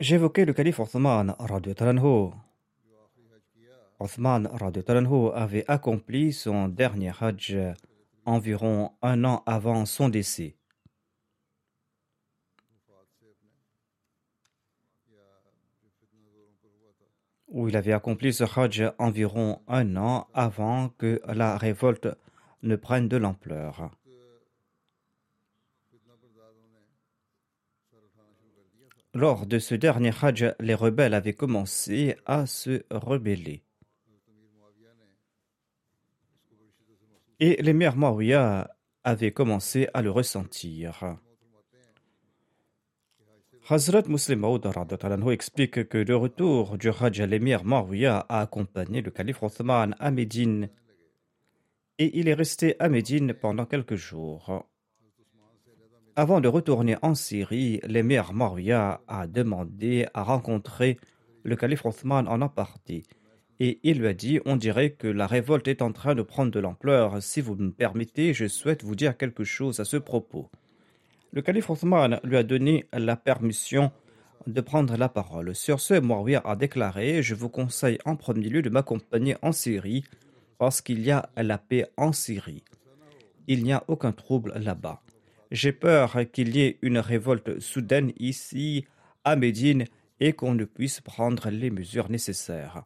J'évoquais le calife Othman radiallahu Othman radiallahu avait accompli son dernier hajj environ un an avant son décès. Où il avait accompli ce hajj environ un an avant que la révolte ne prenne de l'ampleur. Lors de ce dernier hajj, les rebelles avaient commencé à se rebeller. Et l'émir Mawiya avait commencé à le ressentir. Hazrat Muslim Maud explique que le retour du Hajj à l'émir Mawiya a accompagné le calife Othman à Médine et il est resté à Médine pendant quelques jours. Avant de retourner en Syrie, l'émir Mawiya a demandé à rencontrer le calife Othman en aparté. Et il lui a dit On dirait que la révolte est en train de prendre de l'ampleur. Si vous me permettez, je souhaite vous dire quelque chose à ce propos. Le calife Othman lui a donné la permission de prendre la parole. Sur ce, Mawiya a déclaré Je vous conseille en premier lieu de m'accompagner en Syrie parce qu'il y a la paix en Syrie. Il n'y a aucun trouble là-bas. J'ai peur qu'il y ait une révolte soudaine ici, à Médine, et qu'on ne puisse prendre les mesures nécessaires.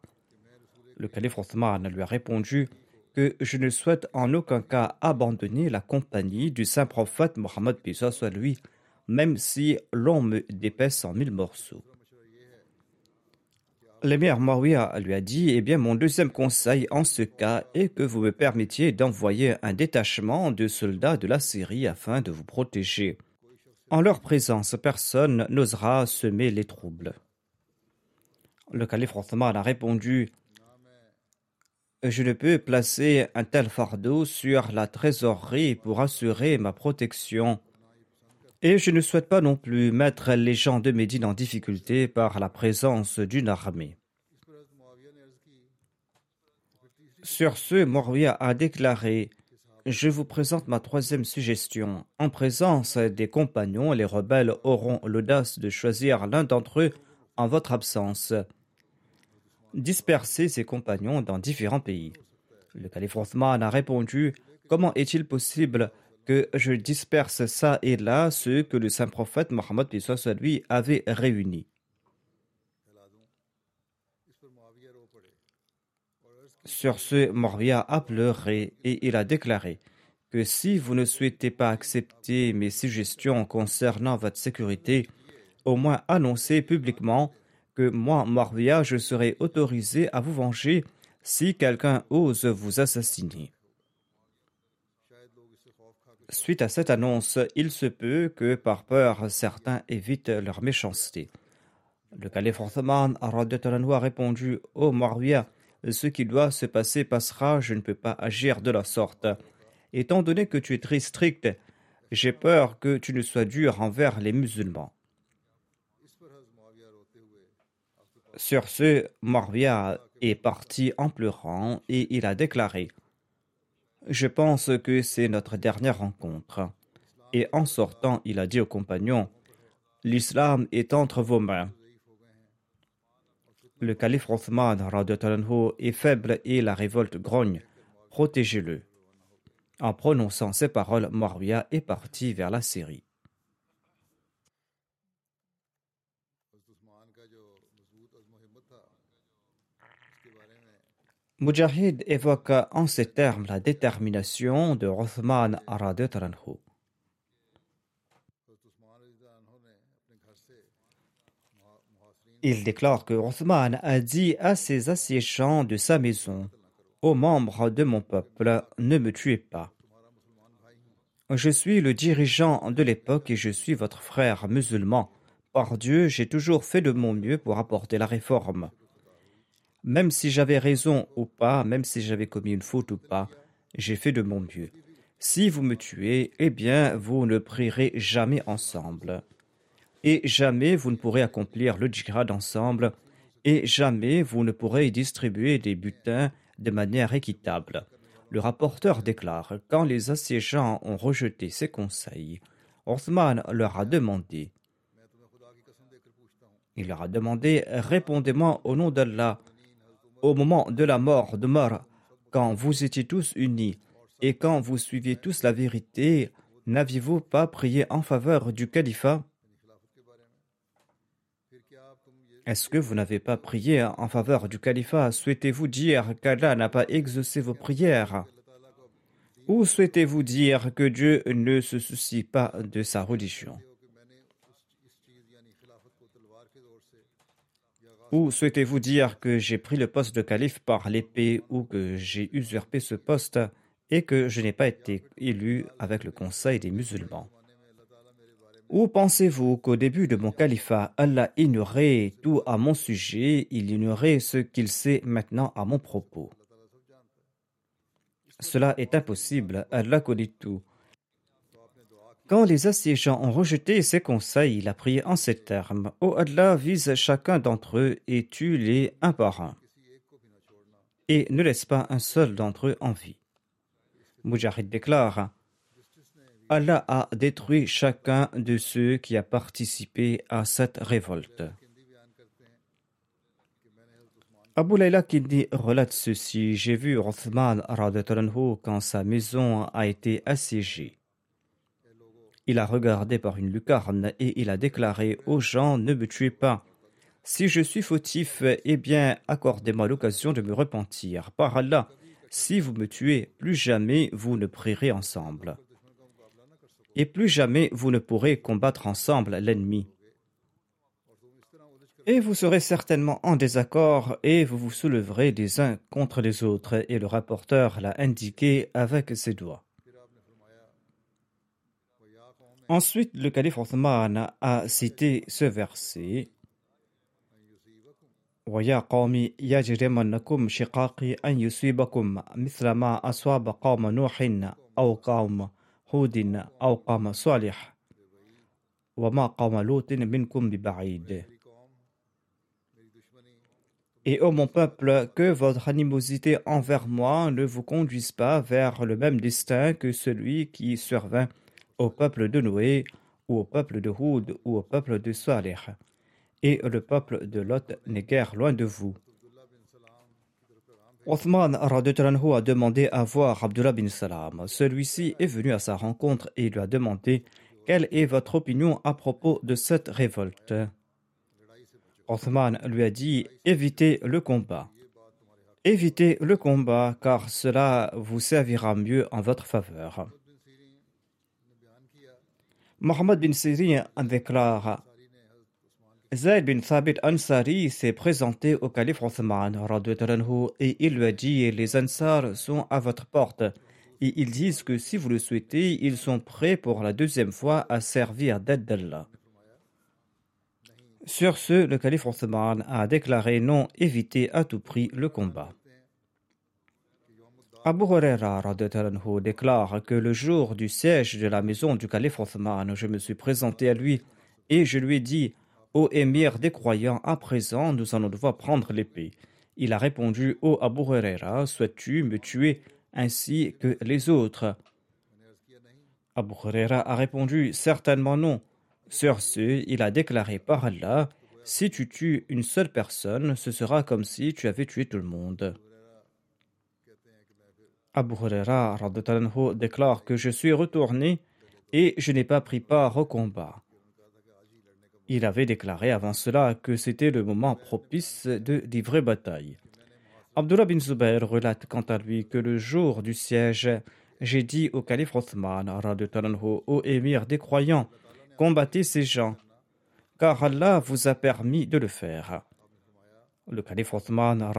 Le calife Othman lui a répondu que je ne souhaite en aucun cas abandonner la compagnie du saint prophète Mohammed soit lui, même si l'on me dépaisse en mille morceaux. L'émir Mawiya lui a dit Eh bien, mon deuxième conseil en ce cas est que vous me permettiez d'envoyer un détachement de soldats de la Syrie afin de vous protéger. En leur présence, personne n'osera semer les troubles. Le calife Othman a répondu Je ne peux placer un tel fardeau sur la trésorerie pour assurer ma protection. Et je ne souhaite pas non plus mettre les gens de Médine en difficulté par la présence d'une armée. Sur ce, Moria a déclaré Je vous présente ma troisième suggestion. En présence des compagnons, les rebelles auront l'audace de choisir l'un d'entre eux en votre absence. Disperser ces compagnons dans différents pays. Le calife Othman a répondu Comment est-il possible que je disperse ça et là ceux que le saint prophète Mohammed lui avait réunis. Sur ce, Moria a pleuré et il a déclaré que si vous ne souhaitez pas accepter mes suggestions concernant votre sécurité, au moins annoncez publiquement que moi, Moria, je serai autorisé à vous venger si quelqu'un ose vous assassiner. Suite à cette annonce, il se peut que par peur certains évitent leur méchanceté. Le calife Othman a répondu Ô oh, ce qui doit se passer passera, je ne peux pas agir de la sorte. Étant donné que tu es très strict, j'ai peur que tu ne sois dur envers les musulmans. Sur ce, Marvia est parti en pleurant et il a déclaré Je pense que c'est notre dernière rencontre. Et en sortant, il a dit aux compagnons L'islam est entre vos mains. Le calife Othman est faible et la révolte grogne. Protégez-le. En prononçant ces paroles, Moria est parti vers la Syrie. Mujahid évoque en ces termes la détermination de Othman Taranhu. Il déclare que Othman a dit à ses assiégeants de sa maison Aux membres de mon peuple, ne me tuez pas. Je suis le dirigeant de l'époque et je suis votre frère musulman. Par Dieu, j'ai toujours fait de mon mieux pour apporter la réforme. Même si j'avais raison ou pas, même si j'avais commis une faute ou pas, j'ai fait de mon mieux. Si vous me tuez, eh bien, vous ne prierez jamais ensemble. Et jamais vous ne pourrez accomplir le djihad ensemble, et jamais vous ne pourrez distribuer des butins de manière équitable. Le rapporteur déclare Quand les assiégeants ont rejeté ces conseils, Othman leur a demandé Il leur a demandé Répondez-moi au nom d'Allah au moment de la mort de Mar, quand vous étiez tous unis et quand vous suiviez tous la vérité, n'aviez-vous pas prié en faveur du califat? Est-ce que vous n'avez pas prié en faveur du califat? Souhaitez-vous dire qu'Allah n'a pas exaucé vos prières? Ou souhaitez-vous dire que Dieu ne se soucie pas de sa religion? Ou souhaitez-vous dire que j'ai pris le poste de calife par l'épée ou que j'ai usurpé ce poste et que je n'ai pas été élu avec le conseil des musulmans? Ou pensez-vous qu'au début de mon califat, Allah ignorait tout à mon sujet, il ignorait ce qu'il sait maintenant à mon propos? Cela est impossible, Allah connaît tout. Quand les assiégeants ont rejeté ses conseils, il a prié en ces termes Ô Allah, vise chacun d'entre eux et tue-les un par un. Et ne laisse pas un seul d'entre eux en vie. Mujahid déclare Allah a détruit chacun de ceux qui a participé à cette révolte. Abu Layla Kindi relate ceci J'ai vu Rothman quand sa maison a été assiégée. Il a regardé par une lucarne et il a déclaré aux gens Ne me tuez pas. Si je suis fautif, eh bien, accordez-moi l'occasion de me repentir. Par Allah, si vous me tuez, plus jamais vous ne prierez ensemble. Et plus jamais vous ne pourrez combattre ensemble l'ennemi. Et vous serez certainement en désaccord et vous vous souleverez les uns contre les autres. Et le rapporteur l'a indiqué avec ses doigts. Ensuite, le calife Othman a cité ce verset ويا قوم يجرمنكم شقاقي أن يصيبكم مثل ما أصاب قوم نوح أو قوم هود أو قوم صالح وما قوم لوط منكم ببعيد Et ô mon peuple, que votre animosité envers moi ne vous conduise pas vers le même destin que celui qui survint au peuple de Noé, ou au peuple de Houd, ou au peuple de Saleh. Et le peuple de Lot n'est guère loin de vous. Othman a demandé à voir Abdullah bin Salam. Celui-ci est venu à sa rencontre et lui a demandé Quelle est votre opinion à propos de cette révolte? Othman lui a dit Évitez le combat. Évitez le combat car cela vous servira mieux en votre faveur. Mohammed bin Sirin déclare Zayd bin Thabit Ansari s'est présenté au calife Othman et il lui a dit Les Ansar sont à votre porte. Et ils disent que si vous le souhaitez, ils sont prêts pour la deuxième fois à servir d'aide d'Allah. Sur ce, le calife Othman a déclaré non éviter à tout prix le combat. Abu Huraira déclare que le jour du siège de la maison du calife Othman, je me suis présenté à lui et je lui ai dit Ô émir des croyants, à présent nous allons devoir prendre l'épée. Il a répondu Ô Abu Huraira, souhaites-tu me tuer ainsi que les autres? Abu Huraira a répondu Certainement non. Sur ce, il a déclaré par Allah Si tu tues une seule personne, ce sera comme si tu avais tué tout le monde. Abu Huraira déclare que je suis retourné et je n'ai pas pris part au combat. Il avait déclaré avant cela que c'était le moment propice de livrer bataille. Abdullah bin Zubair relate quant à lui que le jour du siège, j'ai dit au calife Othman, au émir des croyants, combattez ces gens, car Allah vous a permis de le faire. Le calife Othman a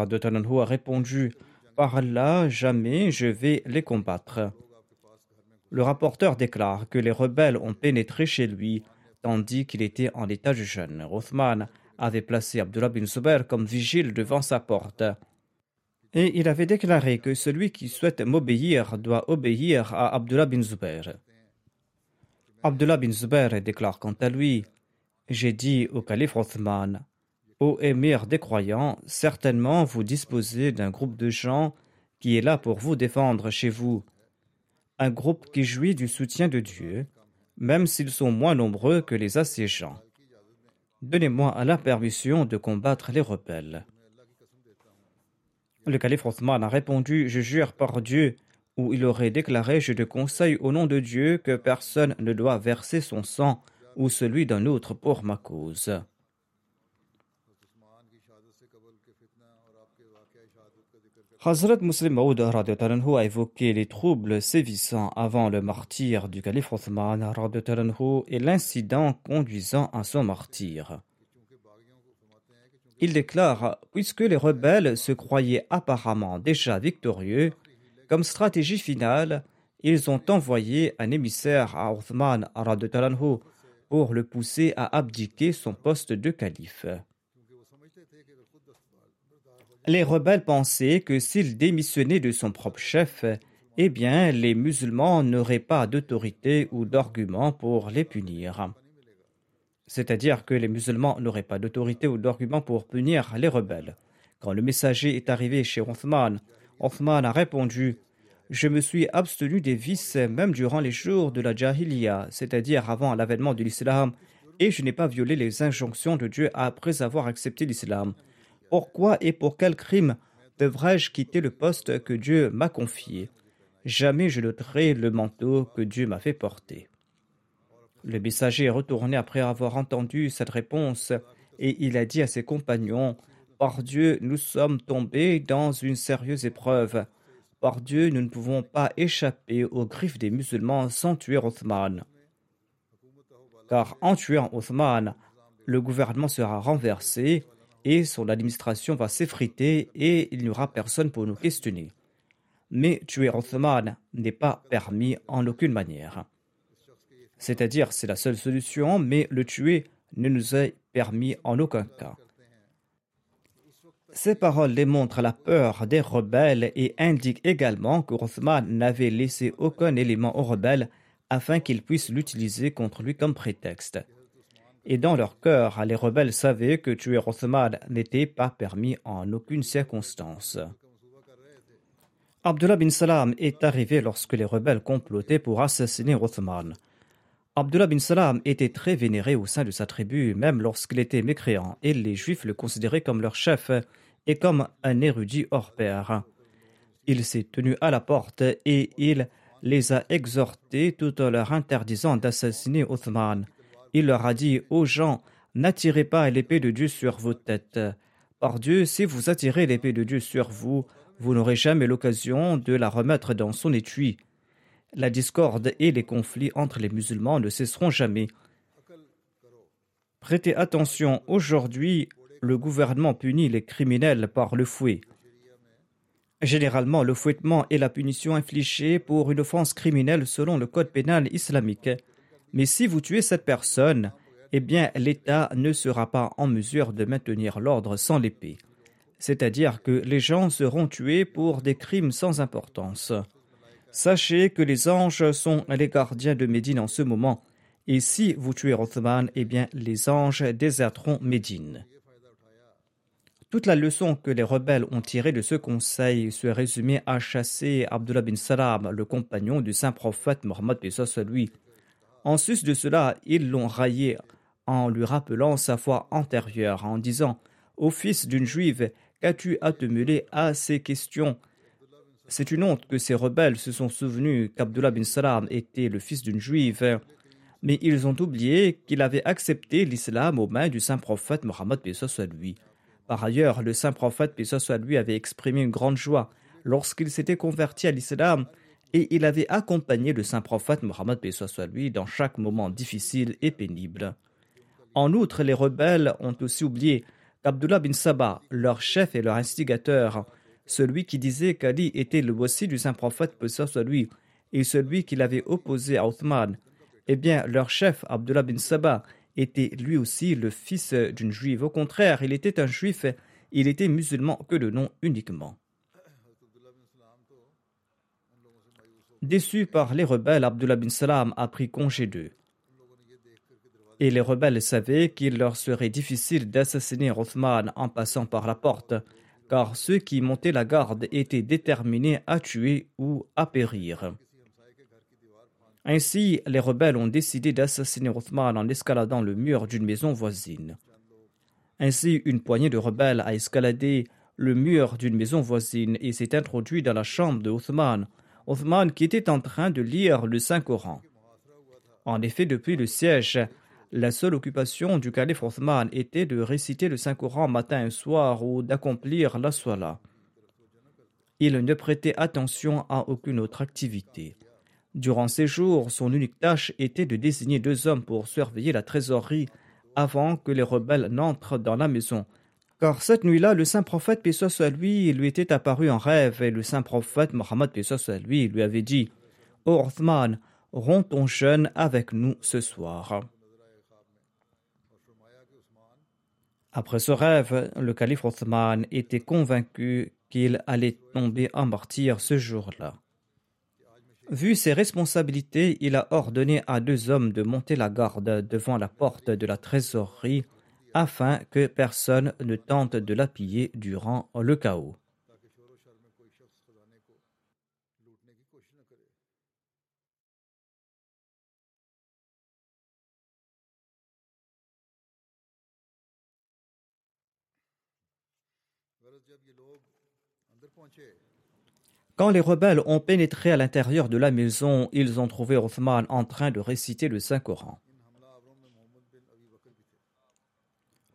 répondu Par Allah, jamais je vais les combattre. Le rapporteur déclare que les rebelles ont pénétré chez lui tandis qu'il était en état de jeûne. Othman avait placé Abdullah bin Zubair comme vigile devant sa porte. Et il avait déclaré que celui qui souhaite m'obéir doit obéir à Abdullah bin Zubair. Abdullah bin Zubair déclare quant à lui J'ai dit au calife Othman Ô émir des croyants, certainement vous disposez d'un groupe de gens qui est là pour vous défendre chez vous, un groupe qui jouit du soutien de Dieu même s'ils sont moins nombreux que les assiégeants. Donnez-moi la permission de combattre les rebelles. Le calife Othman a répondu Je jure par Dieu, ou il aurait déclaré Je te conseille au nom de Dieu que personne ne doit verser son sang ou celui d'un autre pour ma cause. Hazrat Muslim Maud a évoqué les troubles sévissant avant le martyr du calife Othman et l'incident conduisant à son martyr. Il déclare Puisque les rebelles se croyaient apparemment déjà victorieux, comme stratégie finale, ils ont envoyé un émissaire à Othman pour le pousser à abdiquer son poste de calife. Les rebelles pensaient que s'il démissionnait de son propre chef, eh bien, les musulmans n'auraient pas d'autorité ou d'argument pour les punir. C'est-à-dire que les musulmans n'auraient pas d'autorité ou d'argument pour punir les rebelles. Quand le messager est arrivé chez Othman, Othman a répondu Je me suis abstenu des vices même durant les jours de la Jahiliya, c'est-à-dire avant l'avènement de l'islam, et je n'ai pas violé les injonctions de Dieu après avoir accepté l'islam. Pourquoi et pour quel crime devrais-je quitter le poste que Dieu m'a confié? Jamais je n'ôterai le manteau que Dieu m'a fait porter. Le messager est retourné après avoir entendu cette réponse et il a dit à ses compagnons Par Dieu, nous sommes tombés dans une sérieuse épreuve. Par Dieu, nous ne pouvons pas échapper aux griffes des musulmans sans tuer Othman. Car en tuant Othman, le gouvernement sera renversé et son administration va s'effriter et il n'y aura personne pour nous questionner. Mais tuer Othman n'est pas permis en aucune manière. C'est-à-dire, c'est la seule solution, mais le tuer ne nous est permis en aucun cas. Ces paroles démontrent la peur des rebelles et indiquent également que Othman n'avait laissé aucun élément aux rebelles afin qu'ils puissent l'utiliser contre lui comme prétexte et dans leur cœur, les rebelles savaient que tuer Othman n'était pas permis en aucune circonstance. Abdullah bin Salam est arrivé lorsque les rebelles complotaient pour assassiner Othman. Abdullah bin Salam était très vénéré au sein de sa tribu, même lorsqu'il était mécréant, et les Juifs le considéraient comme leur chef et comme un érudit hors pair. Il s'est tenu à la porte et il les a exhortés tout en leur interdisant d'assassiner Othman il leur a dit aux gens N'attirez pas l'épée de Dieu sur vos têtes. Par Dieu, si vous attirez l'épée de Dieu sur vous, vous n'aurez jamais l'occasion de la remettre dans son étui. La discorde et les conflits entre les musulmans ne cesseront jamais. Prêtez attention, aujourd'hui, le gouvernement punit les criminels par le fouet. Généralement, le fouettement est la punition infligée pour une offense criminelle selon le code pénal islamique. Mais si vous tuez cette personne, eh bien l'État ne sera pas en mesure de maintenir l'ordre sans l'épée. C'est-à-dire que les gens seront tués pour des crimes sans importance. Sachez que les anges sont les gardiens de Médine en ce moment, et si vous tuez Othman, eh bien les anges déserteront Médine. Toute la leçon que les rebelles ont tirée de ce conseil se résumait à chasser Abdullah bin Salam, le compagnon du saint prophète Mohammed lui. En sus de cela, ils l'ont raillé en lui rappelant sa foi antérieure, en disant Ô fils d'une juive, qu'as-tu à te mêler à ces questions? C'est une honte que ces rebelles se sont souvenus qu'Abdullah bin Salam était le fils d'une juive, mais ils ont oublié qu'il avait accepté l'islam aux mains du saint prophète Mohammed lui. Par ailleurs, le saint prophète lui avait exprimé une grande joie lorsqu'il s'était converti à l'islam et il avait accompagné le saint prophète Mohammed lui dans chaque moment difficile et pénible. En outre, les rebelles ont aussi oublié qu'Abdullah bin Sabah, leur chef et leur instigateur, celui qui disait qu'Ali était le voici du saint prophète, lui, et celui qui l'avait opposé à Othman, eh bien, leur chef, Abdullah bin Sabah, était lui aussi le fils d'une juive. Au contraire, il était un juif, il était musulman que le nom uniquement. Déçu par les rebelles, Abdullah bin Salam a pris congé d'eux et les rebelles savaient qu'il leur serait difficile d'assassiner Othman en passant par la porte, car ceux qui montaient la garde étaient déterminés à tuer ou à périr. Ainsi, les rebelles ont décidé d'assassiner Othman en escaladant le mur d'une maison voisine. Ainsi, une poignée de rebelles a escaladé le mur d'une maison voisine et s'est introduit dans la chambre de Othman qui était en train de lire le Saint-Coran. En effet, depuis le siège, la seule occupation du calife Othman était de réciter le Saint-Coran matin et soir ou d'accomplir la soie. Il ne prêtait attention à aucune autre activité. Durant ces jours, son unique tâche était de désigner deux hommes pour surveiller la trésorerie avant que les rebelles n'entrent dans la maison. Car cette nuit-là, le saint prophète, paix soit lui, lui était apparu en rêve et le saint prophète Mohammed, paix soit lui, lui avait dit Ô Othman, romps ton jeûne avec nous ce soir. Après ce rêve, le calife Othman était convaincu qu'il allait tomber en martyr ce jour-là. Vu ses responsabilités, il a ordonné à deux hommes de monter la garde devant la porte de la trésorerie afin que personne ne tente de la piller durant le chaos. Quand les rebelles ont pénétré à l'intérieur de la maison, ils ont trouvé Othman en train de réciter le Saint-Coran.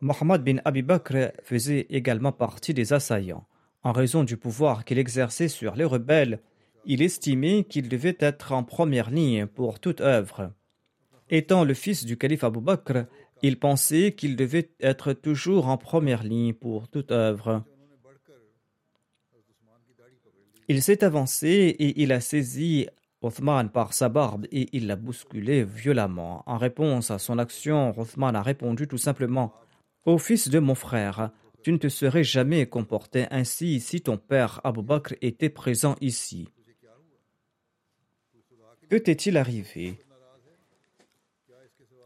Mohammed bin Abi Bakr faisait également partie des assaillants. En raison du pouvoir qu'il exerçait sur les rebelles, il estimait qu'il devait être en première ligne pour toute œuvre. Étant le fils du calife Abu Bakr, il pensait qu'il devait être toujours en première ligne pour toute œuvre. Il s'est avancé et il a saisi Othman par sa barbe et il l'a bousculé violemment. En réponse à son action, Othman a répondu tout simplement Ô fils de mon frère, tu ne te serais jamais comporté ainsi si ton père Abu Bakr était présent ici. Que t'est-il arrivé?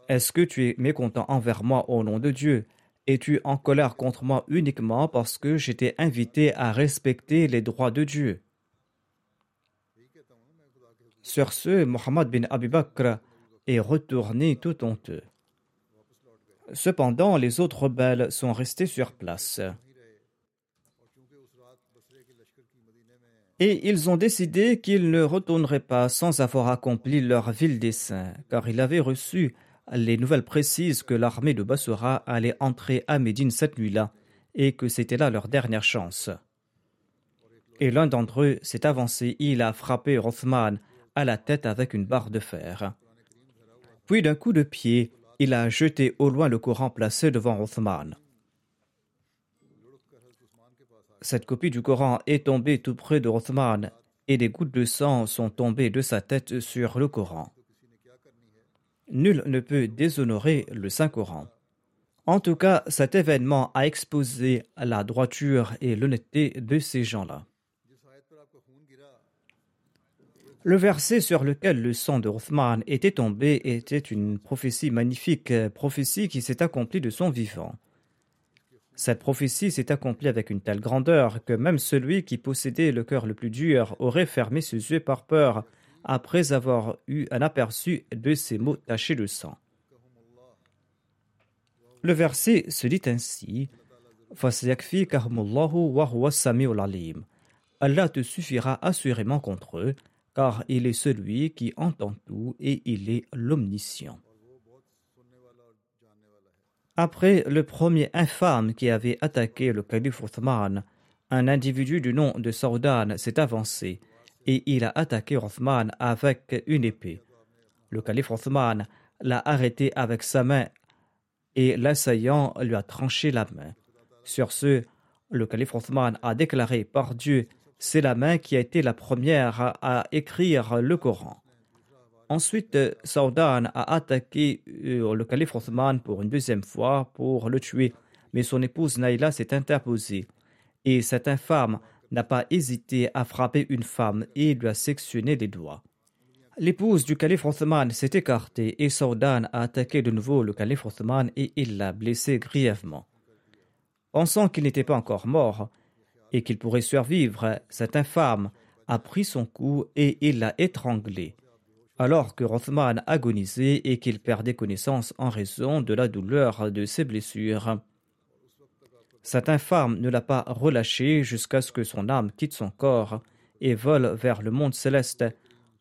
Est-ce que tu es mécontent envers moi au nom de Dieu? Es-tu en colère contre moi uniquement parce que j'étais invité à respecter les droits de Dieu? Sur ce, Mohammed bin Abi Bakr est retourné tout honteux. Cependant, les autres rebelles sont restés sur place. Et ils ont décidé qu'ils ne retourneraient pas sans avoir accompli leur vil dessein, car ils avaient reçu les nouvelles précises que l'armée de Bassora allait entrer à Médine cette nuit-là, et que c'était là leur dernière chance. Et l'un d'entre eux s'est avancé, il a frappé Rothman à la tête avec une barre de fer. Puis d'un coup de pied, il a jeté au loin le Coran placé devant Othman. Cette copie du Coran est tombée tout près de Othman et des gouttes de sang sont tombées de sa tête sur le Coran. Nul ne peut déshonorer le Saint-Coran. En tout cas, cet événement a exposé la droiture et l'honnêteté de ces gens-là. Le verset sur lequel le sang de Rothman était tombé était une prophétie magnifique, prophétie qui s'est accomplie de son vivant. Cette prophétie s'est accomplie avec une telle grandeur que même celui qui possédait le cœur le plus dur aurait fermé ses yeux par peur après avoir eu un aperçu de ces mots tachés de sang. Le verset se dit ainsi Allah te suffira assurément contre eux, car il est celui qui entend tout et il est l'omniscient. Après le premier infâme qui avait attaqué le calife Othman, un individu du nom de Saudan s'est avancé et il a attaqué Othman avec une épée. Le calife Othman l'a arrêté avec sa main et l'assaillant lui a tranché la main. Sur ce, le calife Othman a déclaré par Dieu, c'est la main qui a été la première à écrire le Coran. Ensuite, Saudan a attaqué euh, le calife Othman pour une deuxième fois pour le tuer, mais son épouse Naïla s'est interposée. Et cette infâme n'a pas hésité à frapper une femme et lui a sectionné les doigts. L'épouse du calife Othman s'est écartée et Saudan a attaqué de nouveau le calife Othman et il l'a blessé grièvement. Pensant qu'il n'était pas encore mort et qu'il pourrait survivre, cette infâme a pris son coup et il l'a étranglé alors que Rothman agonisait et qu'il perdait connaissance en raison de la douleur de ses blessures. Cette infâme ne l'a pas relâché jusqu'à ce que son âme quitte son corps et vole vers le monde céleste,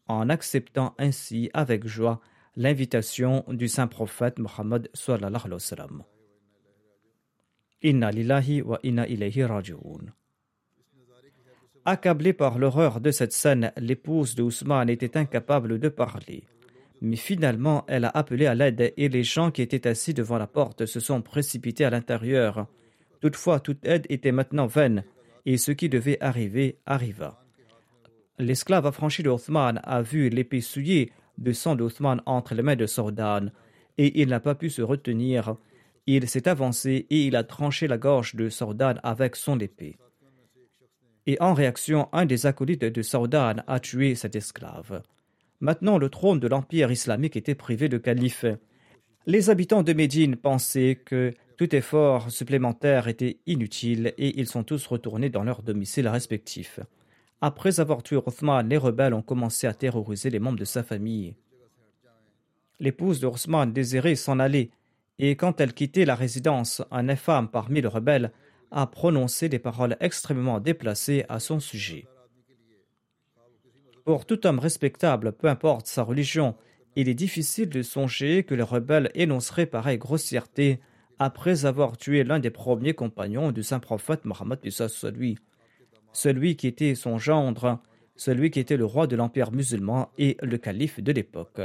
en acceptant ainsi avec joie l'invitation du saint prophète Mohammed Inna lillahi wa inna ilayhi raji'un. Accablée par l'horreur de cette scène, l'épouse de Ousmane était incapable de parler. Mais finalement, elle a appelé à l'aide et les gens qui étaient assis devant la porte se sont précipités à l'intérieur. Toutefois, toute aide était maintenant vaine et ce qui devait arriver arriva. L'esclave affranchi de Othman a vu l'épée souillée de sang d'Othman entre les mains de Sordan et il n'a pas pu se retenir. Il s'est avancé et il a tranché la gorge de Sordan avec son épée et en réaction, un des acolytes de Saudan a tué cet esclave. Maintenant, le trône de l'Empire islamique était privé de calife. Les habitants de Médine pensaient que tout effort supplémentaire était inutile et ils sont tous retournés dans leurs domiciles respectifs. Après avoir tué Othman, les rebelles ont commencé à terroriser les membres de sa famille. L'épouse de Othman désirait s'en aller, et quand elle quittait la résidence, un infâme parmi les rebelles a prononcé des paroles extrêmement déplacées à son sujet. Pour tout homme respectable, peu importe sa religion, il est difficile de songer que les rebelles énonceraient pareille grossièreté après avoir tué l'un des premiers compagnons du saint prophète Mohammed celui, celui qui était son gendre, celui qui était le roi de l'empire musulman et le calife de l'époque.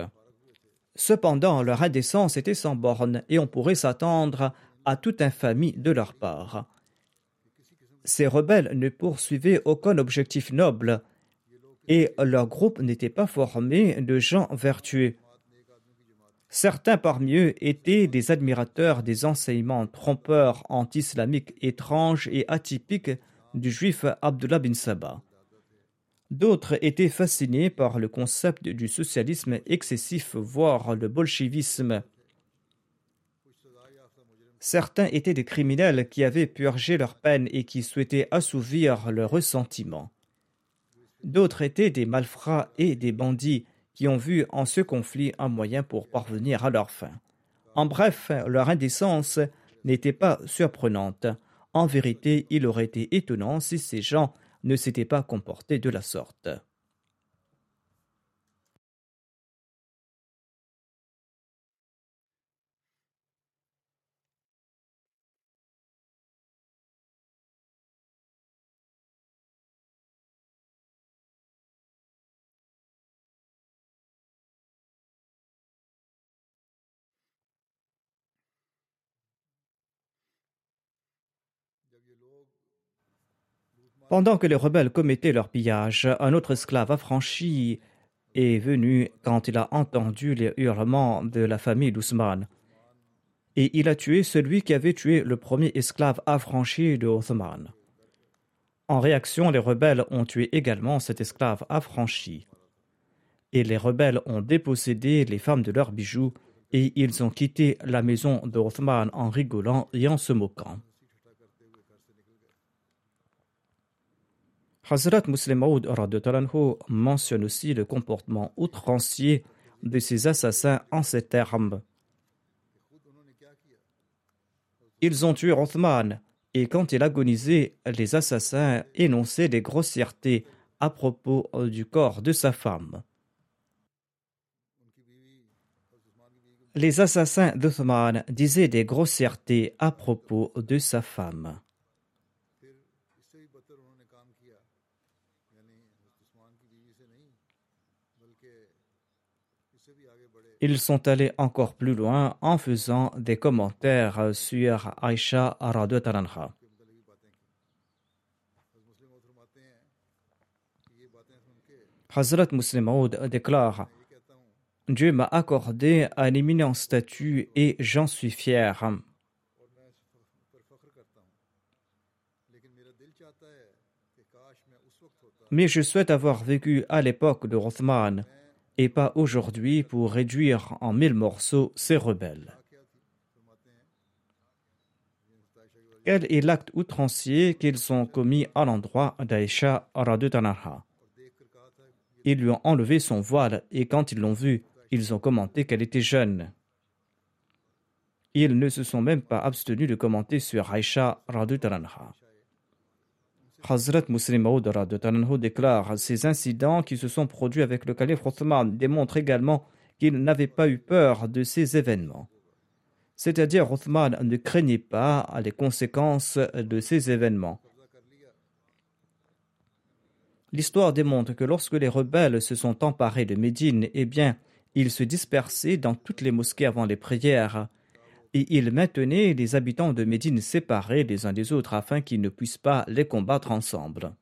Cependant, leur indécence était sans borne et on pourrait s'attendre à toute infamie de leur part ces rebelles ne poursuivaient aucun objectif noble et leur groupe n'était pas formé de gens vertueux. Certains parmi eux étaient des admirateurs des enseignements trompeurs anti-islamiques étranges et atypiques du juif Abdullah bin Saba. D'autres étaient fascinés par le concept du socialisme excessif, voire le bolchevisme. Certains étaient des criminels qui avaient purgé leur peine et qui souhaitaient assouvir leur ressentiment. D'autres étaient des malfrats et des bandits qui ont vu en ce conflit un moyen pour parvenir à leur fin. En bref, leur indécence n'était pas surprenante. En vérité, il aurait été étonnant si ces gens ne s'étaient pas comportés de la sorte. Pendant que les rebelles commettaient leur pillage, un autre esclave affranchi est venu quand il a entendu les hurlements de la famille d'Ousmane. Et il a tué celui qui avait tué le premier esclave affranchi de Othman. En réaction, les rebelles ont tué également cet esclave affranchi. Et les rebelles ont dépossédé les femmes de leurs bijoux et ils ont quitté la maison d'Othman en rigolant et en se moquant. Hazrat Muslim Maud mentionne aussi le comportement outrancier de ces assassins en ces termes. Ils ont tué Rothman et quand il agonisait, les assassins énonçaient des grossièretés à propos du corps de sa femme. Les assassins d'Othman disaient des grossièretés à propos de sa femme. Ils sont allés encore plus loin en faisant des commentaires sur Aisha Taranha. Hazrat Muslim déclare Dieu m'a accordé un éminent statut et j'en suis fier. Mais je souhaite avoir vécu à l'époque de Rothman et pas aujourd'hui pour réduire en mille morceaux ces rebelles. Quel est l'acte outrancier qu'ils ont commis à l'endroit d'Aïcha Radutanaha Ils lui ont enlevé son voile et quand ils l'ont vue, ils ont commenté qu'elle était jeune. Ils ne se sont même pas abstenus de commenter sur Aïcha Radutanaha. Hazrat Muslim Maud déclare Ces incidents qui se sont produits avec le calife Othman démontrent également qu'il n'avait pas eu peur de ces événements. C'est-à-dire, Othman ne craignait pas les conséquences de ces événements. L'histoire démontre que lorsque les rebelles se sont emparés de Médine, eh bien, ils se dispersaient dans toutes les mosquées avant les prières et il maintenait les habitants de Médine séparés les uns des autres afin qu'ils ne puissent pas les combattre ensemble.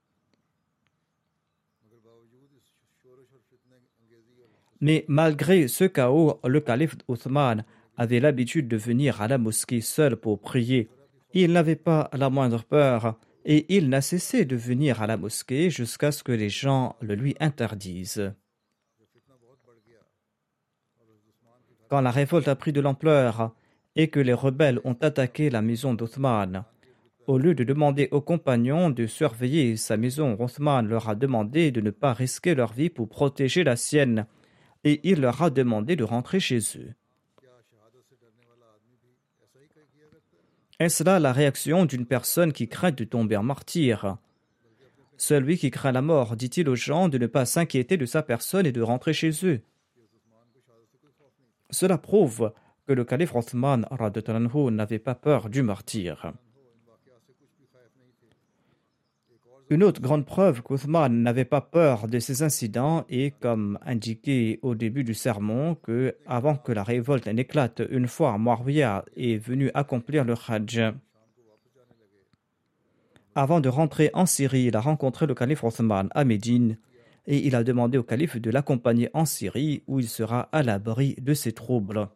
Mais malgré ce chaos, le calife Othman avait l'habitude de venir à la mosquée seul pour prier. Il n'avait pas la moindre peur et il n'a cessé de venir à la mosquée jusqu'à ce que les gens le lui interdisent. Quand la révolte a pris de l'ampleur, et que les rebelles ont attaqué la maison d'Othman. Au lieu de demander aux compagnons de surveiller sa maison, Othman leur a demandé de ne pas risquer leur vie pour protéger la sienne, et il leur a demandé de rentrer chez eux. Est-ce là la réaction d'une personne qui craint de tomber en martyr? Celui qui craint la mort dit-il aux gens de ne pas s'inquiéter de sa personne et de rentrer chez eux. Cela prouve que le calife Othman n'avait pas peur du martyr. Une autre grande preuve qu'Othman n'avait pas peur de ces incidents est, comme indiqué au début du sermon, que, avant que la révolte n'éclate, une fois Muawiyah est venu accomplir le Hajj. Avant de rentrer en Syrie, il a rencontré le calife Othman à Médine et il a demandé au calife de l'accompagner en Syrie où il sera à l'abri de ses troubles.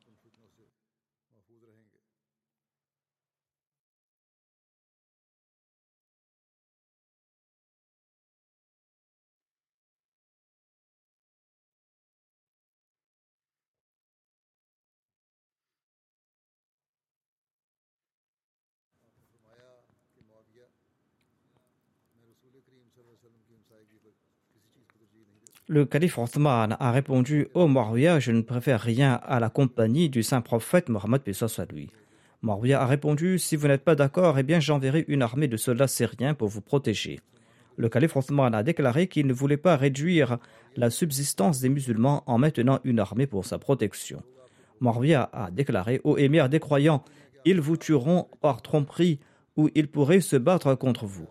Le calife Othman a répondu Ô oh, je ne préfère rien à la compagnie du saint prophète Mohammed à lui. Marwiya a répondu Si vous n'êtes pas d'accord, eh bien j'enverrai une armée de soldats syriens pour vous protéger. Le calife Othman a déclaré qu'il ne voulait pas réduire la subsistance des musulmans en maintenant une armée pour sa protection. Marwiya a déclaré Ô émir des croyants, ils vous tueront par tromperie ou ils pourraient se battre contre vous.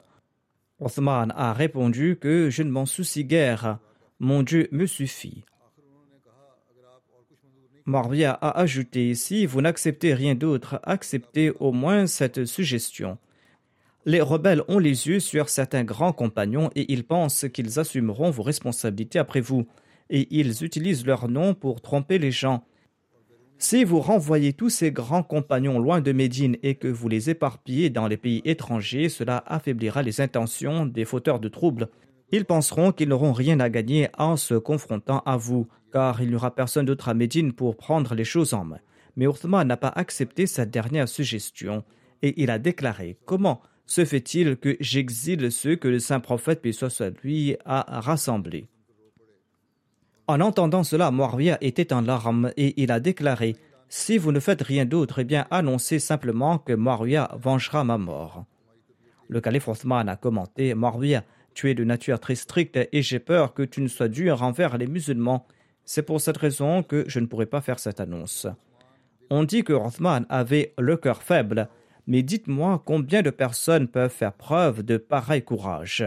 Othman a répondu que je ne m'en soucie guère mon Dieu me suffit. Marvia a ajouté Si vous n'acceptez rien d'autre, acceptez au moins cette suggestion. Les rebelles ont les yeux sur certains grands compagnons et ils pensent qu'ils assumeront vos responsabilités après vous, et ils utilisent leur nom pour tromper les gens. Si vous renvoyez tous ces grands compagnons loin de Médine et que vous les éparpillez dans les pays étrangers, cela affaiblira les intentions des fauteurs de troubles ils penseront qu'ils n'auront rien à gagner en se confrontant à vous, car il n'y aura personne d'autre à Médine pour prendre les choses en main. Mais Othman n'a pas accepté cette dernière suggestion et il a déclaré Comment se fait-il que j'exile ceux que le saint prophète, paix lui, a rassemblés? En entendant cela, Moawiyah était en larmes et il a déclaré Si vous ne faites rien d'autre, eh bien annoncez simplement que Moawiyah vengera ma mort. Le calife Othman a commenté tu es de nature très stricte et j'ai peur que tu ne sois dur envers les musulmans. C'est pour cette raison que je ne pourrai pas faire cette annonce. On dit que Othman avait le cœur faible mais dites-moi combien de personnes peuvent faire preuve de pareil courage.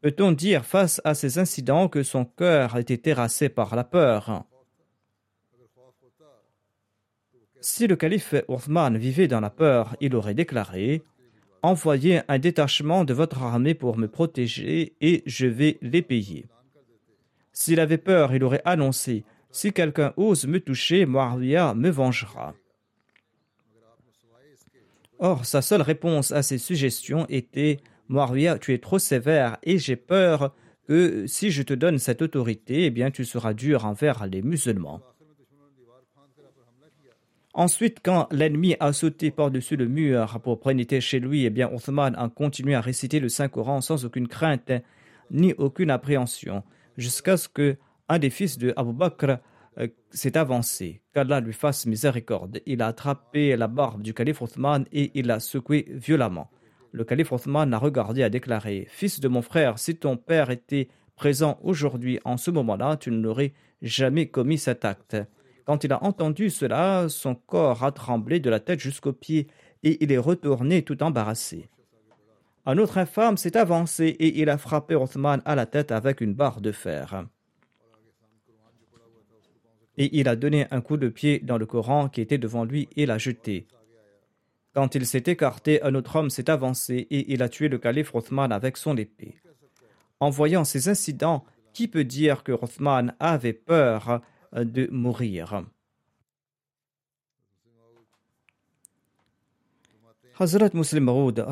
Peut-on dire face à ces incidents que son cœur été terrassé par la peur? Si le calife Uthman vivait dans la peur, il aurait déclaré Envoyez un détachement de votre armée pour me protéger et je vais les payer. S'il avait peur, il aurait annoncé Si quelqu'un ose me toucher, Muawiyah me vengera. Or, sa seule réponse à ces suggestions était Moria, tu es trop sévère et j'ai peur que si je te donne cette autorité, eh bien tu seras dur envers les musulmans. Ensuite, quand l'ennemi a sauté par-dessus le mur pour pénétrer chez lui, eh bien Othman a continué à réciter le Saint-Coran sans aucune crainte ni aucune appréhension, jusqu'à ce que un des fils de Abu Bakr euh, s'est avancé. Qu'Allah lui fasse miséricorde. Il a attrapé la barbe du calife Othman et il l'a secoué violemment. Le calife Othman a regardé et a déclaré Fils de mon frère, si ton père était présent aujourd'hui en ce moment-là, tu n'aurais jamais commis cet acte. Quand il a entendu cela, son corps a tremblé de la tête jusqu'aux pieds et il est retourné tout embarrassé. Un autre infâme s'est avancé et il a frappé Othman à la tête avec une barre de fer et il a donné un coup de pied dans le Coran qui était devant lui et l'a jeté. Quand il s'est écarté, un autre homme s'est avancé et il a tué le calife Rothman avec son épée. En voyant ces incidents, qui peut dire que Rothman avait peur de mourir Hazrat Muslim Maud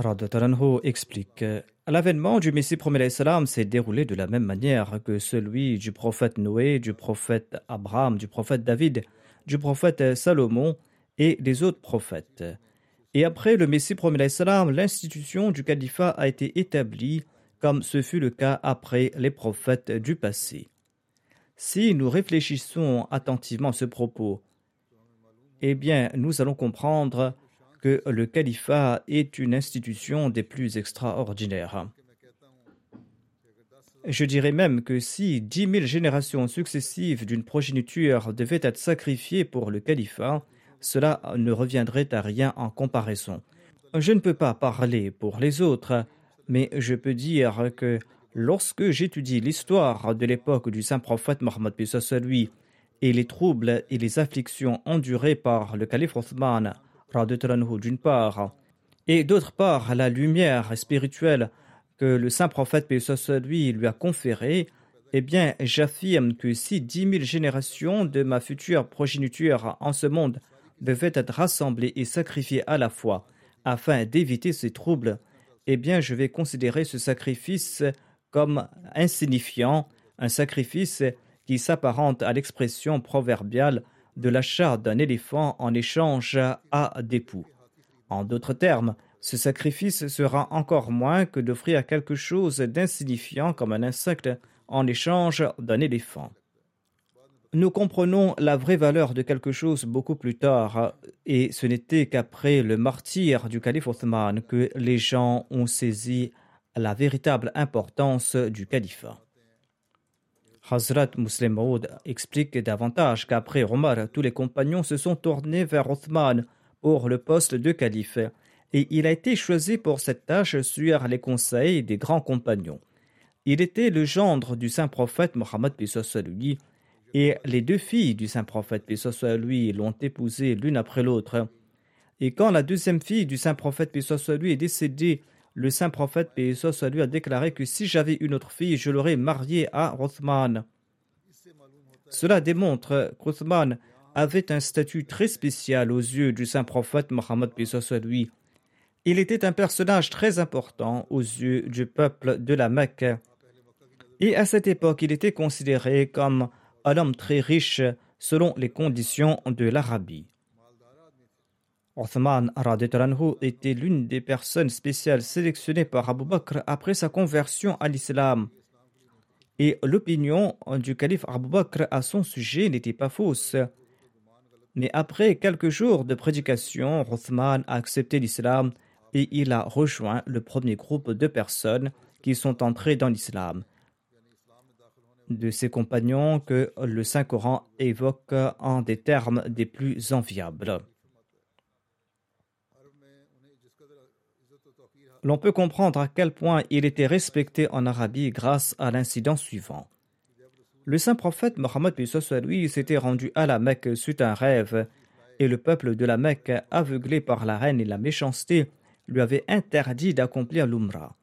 explique L'avènement du Messie premier s'est déroulé de la même manière que celui du prophète Noé, du prophète Abraham, du prophète David, du prophète Salomon et des autres prophètes. Et après le Messie premier l'institution du califat a été établie comme ce fut le cas après les prophètes du passé. Si nous réfléchissons attentivement à ce propos, eh bien, nous allons comprendre que le califat est une institution des plus extraordinaires. Je dirais même que si dix mille générations successives d'une progéniture devaient être sacrifiées pour le califat, cela ne reviendrait à rien en comparaison. Je ne peux pas parler pour les autres, mais je peux dire que lorsque j'étudie l'histoire de l'époque du saint prophète Mohammed lui et les troubles et les afflictions endurées par le calife Othman d'une part, et d'autre part la lumière spirituelle que le saint prophète lui lui a conférée, eh bien, j'affirme que si dix mille générations de ma future progéniture en ce monde devaient être rassemblées et sacrifiées à la fois afin d'éviter ces troubles, eh bien, je vais considérer ce sacrifice comme insignifiant, un sacrifice qui s'apparente à l'expression proverbiale de l'achat d'un éléphant en échange à des poux. En d'autres termes, ce sacrifice sera encore moins que d'offrir quelque chose d'insignifiant comme un insecte en échange d'un éléphant. Nous comprenons la vraie valeur de quelque chose beaucoup plus tard, et ce n'était qu'après le martyr du calife Othman que les gens ont saisi la véritable importance du califat. Hazrat Muslim Maud explique davantage qu'après Omar, tous les compagnons se sont tournés vers Othman pour le poste de calife, et il a été choisi pour cette tâche sur les conseils des grands compagnons. Il était le gendre du saint prophète Mohammed lui, et les deux filles du saint prophète lui l'ont épousé l'une après l'autre. Et quand la deuxième fille du saint prophète lui est décédée, le saint prophète paix lui a déclaré que si j'avais une autre fille, je l'aurais mariée à Rothman. Cela démontre qu'Othman avait un statut très spécial aux yeux du saint prophète Mohammed lui. Il était un personnage très important aux yeux du peuple de la Mecque. Et à cette époque, il était considéré comme un homme très riche selon les conditions de l'Arabie. Othman Radetranhu était l'une des personnes spéciales sélectionnées par Abu Bakr après sa conversion à l'islam. Et l'opinion du calife Abu Bakr à son sujet n'était pas fausse. Mais après quelques jours de prédication, Othman a accepté l'islam et il a rejoint le premier groupe de personnes qui sont entrées dans l'islam. De ses compagnons que le Saint-Coran évoque en des termes des plus enviables. L'on peut comprendre à quel point il était respecté en Arabie grâce à l'incident suivant. Le saint prophète Mohammed lui s'était rendu à la Mecque suite à un rêve, et le peuple de la Mecque, aveuglé par la reine et la méchanceté, lui avait interdit d'accomplir l'Umrah.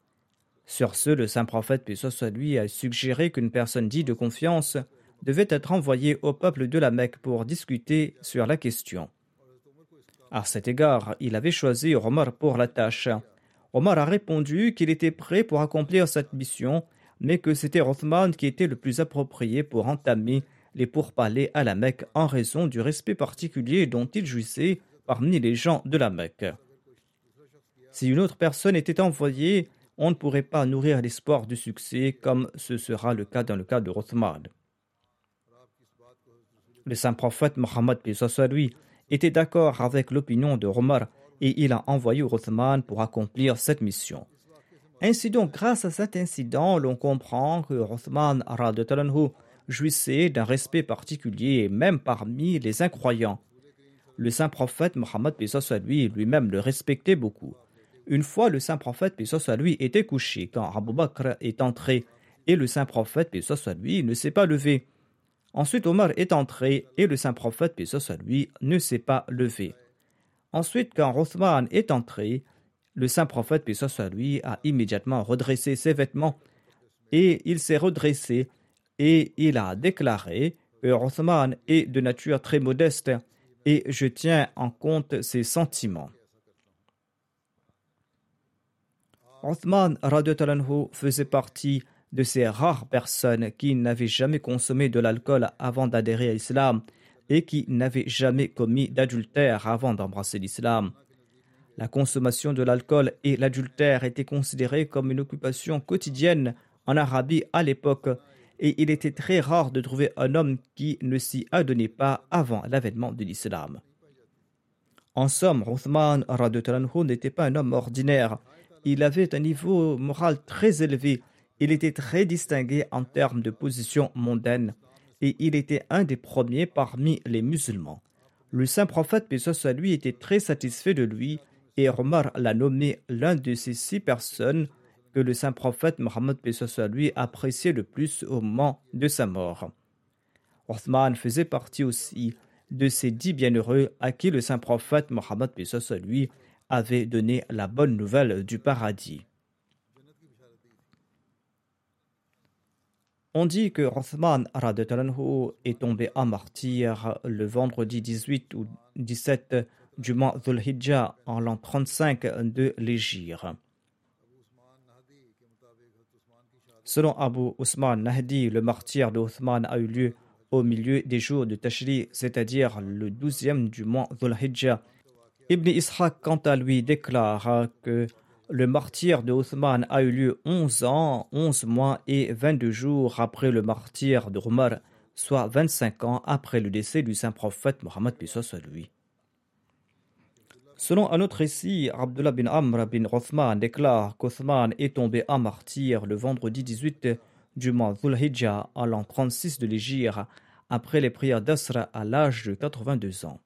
Sur ce, le saint prophète lui a suggéré qu'une personne dite de confiance devait être envoyée au peuple de la Mecque pour discuter sur la question. À cet égard, il avait choisi Omar pour la tâche. Omar a répondu qu'il était prêt pour accomplir cette mission, mais que c'était Rothman qui était le plus approprié pour entamer les pourparlers à la Mecque en raison du respect particulier dont il jouissait parmi les gens de la Mecque. Si une autre personne était envoyée, on ne pourrait pas nourrir l'espoir du succès comme ce sera le cas dans le cas de Rothman. Le saint prophète Mohammed lui était d'accord avec l'opinion de Omar et il a envoyé Rothman pour accomplir cette mission. Ainsi donc, grâce à cet incident, l'on comprend que Rothman jouissait d'un respect particulier même parmi les incroyants. Le saint prophète Mohammed lui lui-même le respectait beaucoup. Une fois le saint prophète lui était couché quand Abu Bakr est entré et le saint prophète lui ne s'est pas levé. Ensuite Omar est entré et le saint prophète lui ne s'est pas levé. Ensuite, quand Rothman est entré, le saint prophète, puis soit lui, a immédiatement redressé ses vêtements et il s'est redressé et il a déclaré que Rothman est de nature très modeste et je tiens en compte ses sentiments. Rothman faisait partie de ces rares personnes qui n'avaient jamais consommé de l'alcool avant d'adhérer à l'islam et qui n'avait jamais commis d'adultère avant d'embrasser l'islam. La consommation de l'alcool et l'adultère étaient considérés comme une occupation quotidienne en Arabie à l'époque, et il était très rare de trouver un homme qui ne s'y adonnait pas avant l'avènement de l'islam. En somme, Uthman n'était pas un homme ordinaire. Il avait un niveau moral très élevé. Il était très distingué en termes de position mondaine et il était un des premiers parmi les musulmans. Le saint prophète, à lui, était très satisfait de lui et Omar l'a nommé l'un de ces six personnes que le saint prophète Mohammed à lui appréciait le plus au moment de sa mort. Othman faisait partie aussi de ces dix bienheureux à qui le saint prophète Mohammed à lui avait donné la bonne nouvelle du paradis. On dit que Rothman est tombé en martyr le vendredi 18 ou 17 du mois Dhul-Hijjah en l'an 35 de l'Égypte. Selon Abu Usman Nahdi, le martyr de a eu lieu au milieu des jours de Tashri, c'est-à-dire le 12e du mois Dhul-Hijjah. Ibn Ishaq, quant à lui, déclare que le martyr de Othman a eu lieu 11 ans, 11 mois et 22 jours après le martyr de Omar, soit 25 ans après le décès du saint prophète Mohammed lui. Selon un autre récit, Abdullah bin Amr bin Rothman déclare qu'Othman est tombé en martyr le vendredi 18 du mois Dhul Hijjah à l'an 36 de l'Égypte après les prières d'Asra à l'âge de 82 ans.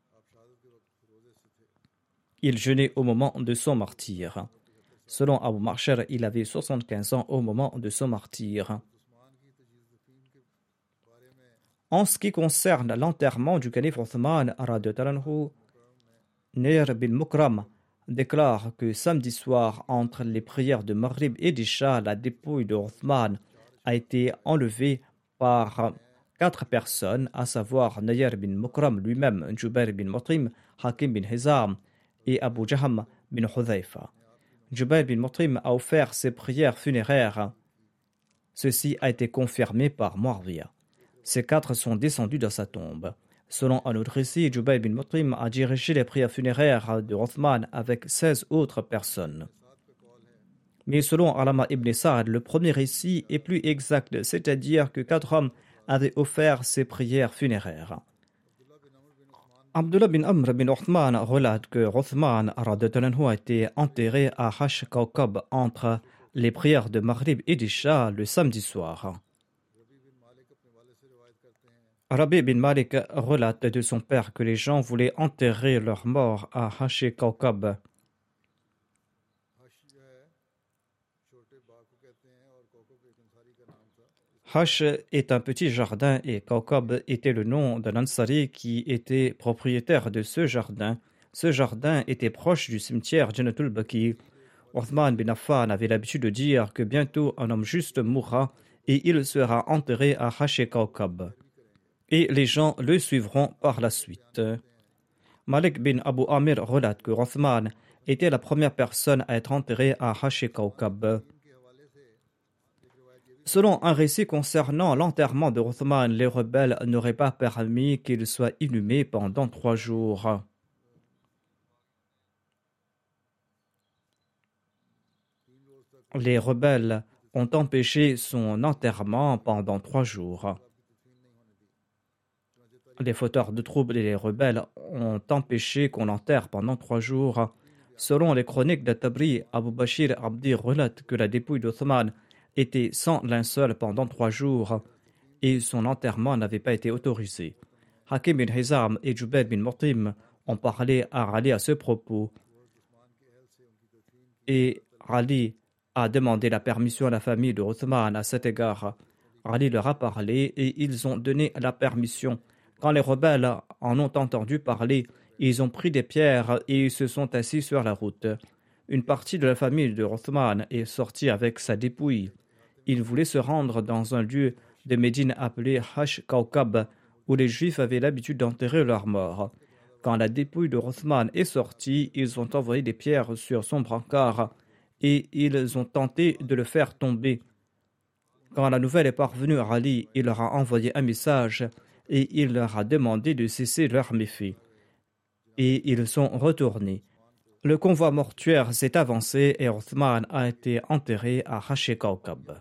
Il jeûnait au moment de son martyr. Selon Abu Marcher, il avait 75 ans au moment de son martyr. En ce qui concerne l'enterrement du calife Othman, Nair bin Mukram déclare que samedi soir, entre les prières de Maghrib et d'Isha, la dépouille de Othman a été enlevée par quatre personnes, à savoir Nair bin Mukram lui-même, Jubair bin Mutrim, Hakim bin Hizam et Abu Jaham bin Hudhaifa. Jubair bin Mutrim a offert ses prières funéraires. Ceci a été confirmé par Muawiyah. Ces quatre sont descendus dans sa tombe. Selon un autre récit, Jubayr bin Mutrim a dirigé les prières funéraires de Rothman avec 16 autres personnes. Mais selon Alama ibn Sa'ad, le premier récit est plus exact, c'est-à-dire que quatre hommes avaient offert ces prières funéraires. Abdullah bin Amr bin Othman relate que Rothman a été enterré à Hash Kaukab entre les prières de Maghrib et d'Isha le samedi soir. Rabbi bin Malik relate de son père que les gens voulaient enterrer leurs morts à Hash Kaukab. Hash est un petit jardin et Kaukab était le nom d'un Ansari qui était propriétaire de ce jardin. Ce jardin était proche du cimetière Janatul Baki. Othman bin Affan avait l'habitude de dire que bientôt un homme juste mourra et il sera enterré à Hash Kaukab. Et les gens le suivront par la suite. Malik bin Abu Amir relate que Othman était la première personne à être enterrée à Hash Kaukab. Selon un récit concernant l'enterrement de Rothman, les rebelles n'auraient pas permis qu'il soit inhumé pendant trois jours. Les rebelles ont empêché son enterrement pendant trois jours. Les fauteurs de troubles et les rebelles ont empêché qu'on enterre pendant trois jours. Selon les chroniques de Tabri, Abu Bashir Abdi relate que la dépouille d'Othman était sans linceul pendant trois jours et son enterrement n'avait pas été autorisé. Hakim bin Hizam et Jubair bin Mortim ont parlé à Ali à ce propos et Ali a demandé la permission à la famille de Othman à cet égard. Ali leur a parlé et ils ont donné la permission. Quand les rebelles en ont entendu parler, ils ont pris des pierres et se sont assis sur la route. Une partie de la famille de Othman est sortie avec sa dépouille il voulait se rendre dans un lieu de Médine appelé Hash Kaukab, où les Juifs avaient l'habitude d'enterrer leurs morts. Quand la dépouille de Rothman est sortie, ils ont envoyé des pierres sur son brancard et ils ont tenté de le faire tomber. Quand la nouvelle est parvenue à Ali, il leur a envoyé un message et il leur a demandé de cesser leurs méfaits. Et ils sont retournés. Le convoi mortuaire s'est avancé et Rothman a été enterré à Kaukab.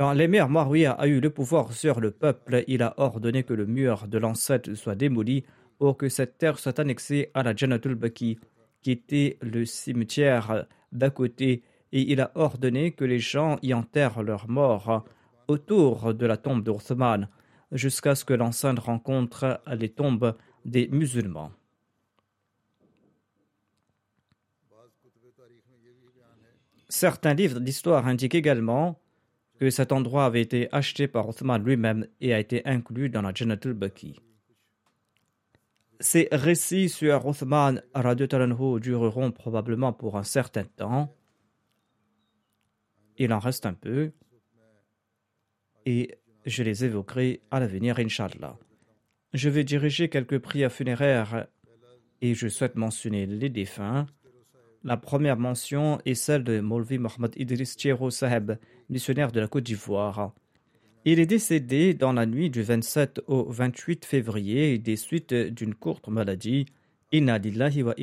Quand l'émir Marwiya a eu le pouvoir sur le peuple, il a ordonné que le mur de l'ancêtre soit démoli pour que cette terre soit annexée à la Janatul Baki, qui était le cimetière d'à côté, et il a ordonné que les gens y enterrent leurs morts autour de la tombe d'Othman, jusqu'à ce que l'enceinte rencontre les tombes des musulmans. Certains livres d'histoire indiquent également que cet endroit avait été acheté par Othman lui-même et a été inclus dans la Janatul Baki. Ces récits sur Othman dureront probablement pour un certain temps. Il en reste un peu et je les évoquerai à l'avenir, Inch'Allah. Je vais diriger quelques prières funéraires et je souhaite mentionner les défunts la première mention est celle de Molvi Mohamed Idris Chero Saheb, missionnaire de la Côte d'Ivoire. Il est décédé dans la nuit du 27 au 28 février des suites d'une courte maladie. Wa.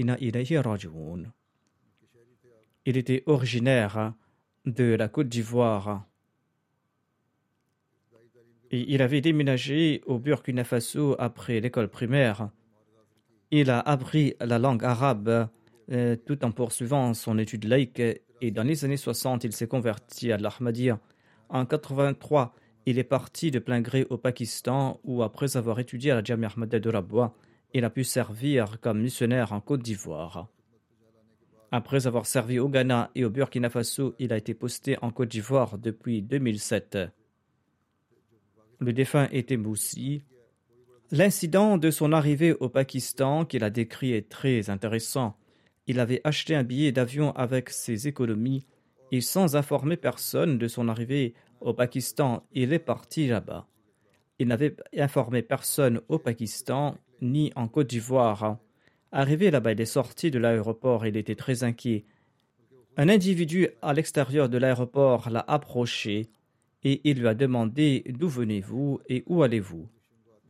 Il était originaire de la Côte d'Ivoire. Il avait déménagé au Burkina Faso après l'école primaire. Il a appris la langue arabe euh, tout en poursuivant son étude laïque. Et dans les années 60, il s'est converti à l'Ahmadiyya. En 83, il est parti de plein gré au Pakistan, où après avoir étudié à la Jamia Ahmadiyya de Rabwa, il a pu servir comme missionnaire en Côte d'Ivoire. Après avoir servi au Ghana et au Burkina Faso, il a été posté en Côte d'Ivoire depuis 2007. Le défunt était Moussi. L'incident de son arrivée au Pakistan qu'il a décrit est très intéressant. Il avait acheté un billet d'avion avec ses économies et sans informer personne de son arrivée au Pakistan, il est parti là-bas. Il n'avait informé personne au Pakistan ni en Côte d'Ivoire. Arrivé là-bas, il est sorti de l'aéroport, il était très inquiet. Un individu à l'extérieur de l'aéroport l'a approché et il lui a demandé D'où venez-vous et où allez-vous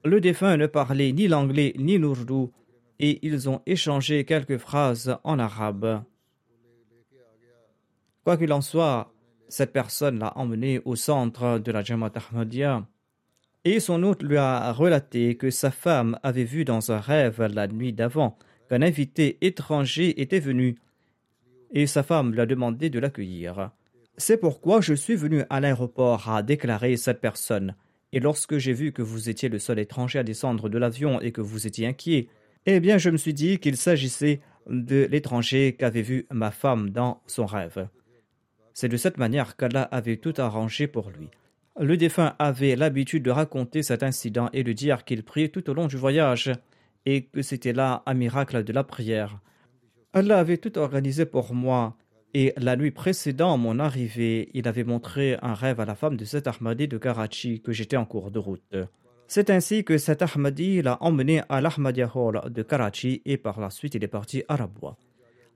Le défunt ne parlait ni l'anglais ni l'ourdou et ils ont échangé quelques phrases en arabe. Quoi qu'il en soit, cette personne l'a emmené au centre de la Jamaat Ahmadiyya et son hôte lui a relaté que sa femme avait vu dans un rêve la nuit d'avant qu'un invité étranger était venu et sa femme lui a demandé de l'accueillir. C'est pourquoi je suis venu à l'aéroport à déclarer cette personne. Et lorsque j'ai vu que vous étiez le seul étranger à descendre de l'avion et que vous étiez inquiet, eh bien je me suis dit qu'il s'agissait de l'étranger qu'avait vu ma femme dans son rêve. C'est de cette manière qu'Allah avait tout arrangé pour lui. Le défunt avait l'habitude de raconter cet incident et de dire qu'il priait tout au long du voyage et que c'était là un miracle de la prière. Allah avait tout organisé pour moi et la nuit précédant mon arrivée, il avait montré un rêve à la femme de cet Ahmadi de Karachi que j'étais en cours de route. C'est ainsi que cet Ahmadi l'a emmené à l'Ahmadiyya Hall de Karachi et par la suite il est parti à Rabwa.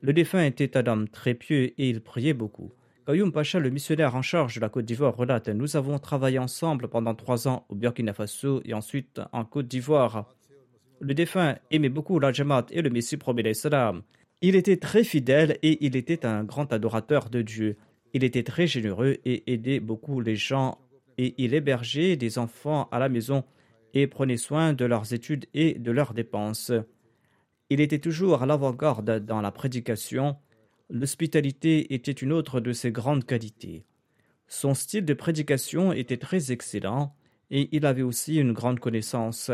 Le défunt était un homme très pieux et il priait beaucoup. Kayoum Pacha, le missionnaire en charge de la Côte d'Ivoire, relate Nous avons travaillé ensemble pendant trois ans au Burkina Faso et ensuite en Côte d'Ivoire. Le défunt aimait beaucoup la Jamaat et le Messie promet salam. Il était très fidèle et il était un grand adorateur de Dieu. Il était très généreux et aidait beaucoup les gens et il hébergeait des enfants à la maison et prenait soin de leurs études et de leurs dépenses. Il était toujours à l'avant-garde dans la prédication. L'hospitalité était une autre de ses grandes qualités. Son style de prédication était très excellent et il avait aussi une grande connaissance.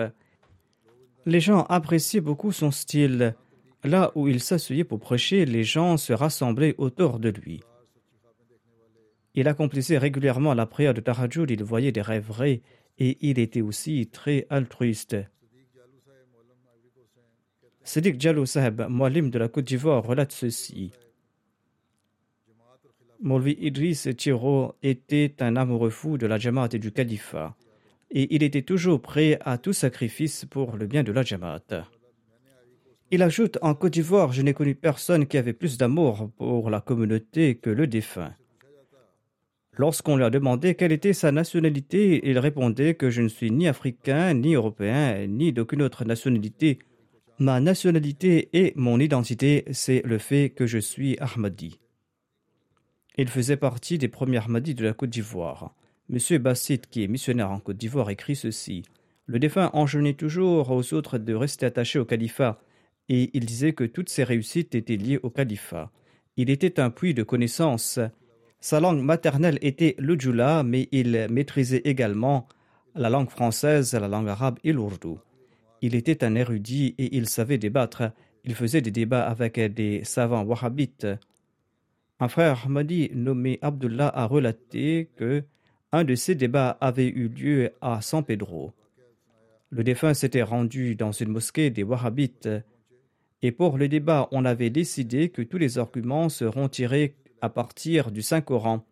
Les gens appréciaient beaucoup son style. Là où il s'asseyait pour prêcher, les gens se rassemblaient autour de lui. Il accomplissait régulièrement la prière de Tahajjud, il voyait des rêves vrais et il était aussi très altruiste. Sadiq Jalou Saheb, Moalim de la Côte d'Ivoire, relate ceci. Molvi Idris Thiro était un amoureux fou de la Jamaat et du califat, et il était toujours prêt à tout sacrifice pour le bien de la Jamaat. Il ajoute En Côte d'Ivoire, je n'ai connu personne qui avait plus d'amour pour la communauté que le défunt. Lorsqu'on lui a demandé quelle était sa nationalité, il répondait que je ne suis ni africain, ni européen, ni d'aucune autre nationalité. Ma nationalité et mon identité, c'est le fait que je suis Ahmadi. Il faisait partie des premiers Ahmadis de la Côte d'Ivoire. Monsieur Bassit, qui est missionnaire en Côte d'Ivoire, écrit ceci. Le défunt enjeunait toujours aux autres de rester attachés au califat et il disait que toutes ses réussites étaient liées au califat. Il était un puits de connaissances. Sa langue maternelle était le djoula, mais il maîtrisait également la langue française, la langue arabe et l'ourdou. Il était un érudit et il savait débattre. Il faisait des débats avec des savants wahhabites. Un frère Ahmadi nommé Abdullah a relaté que un de ces débats avait eu lieu à San Pedro. Le défunt s'était rendu dans une mosquée des wahhabites et pour le débat, on avait décidé que tous les arguments seront tirés à partir du Saint-Coran.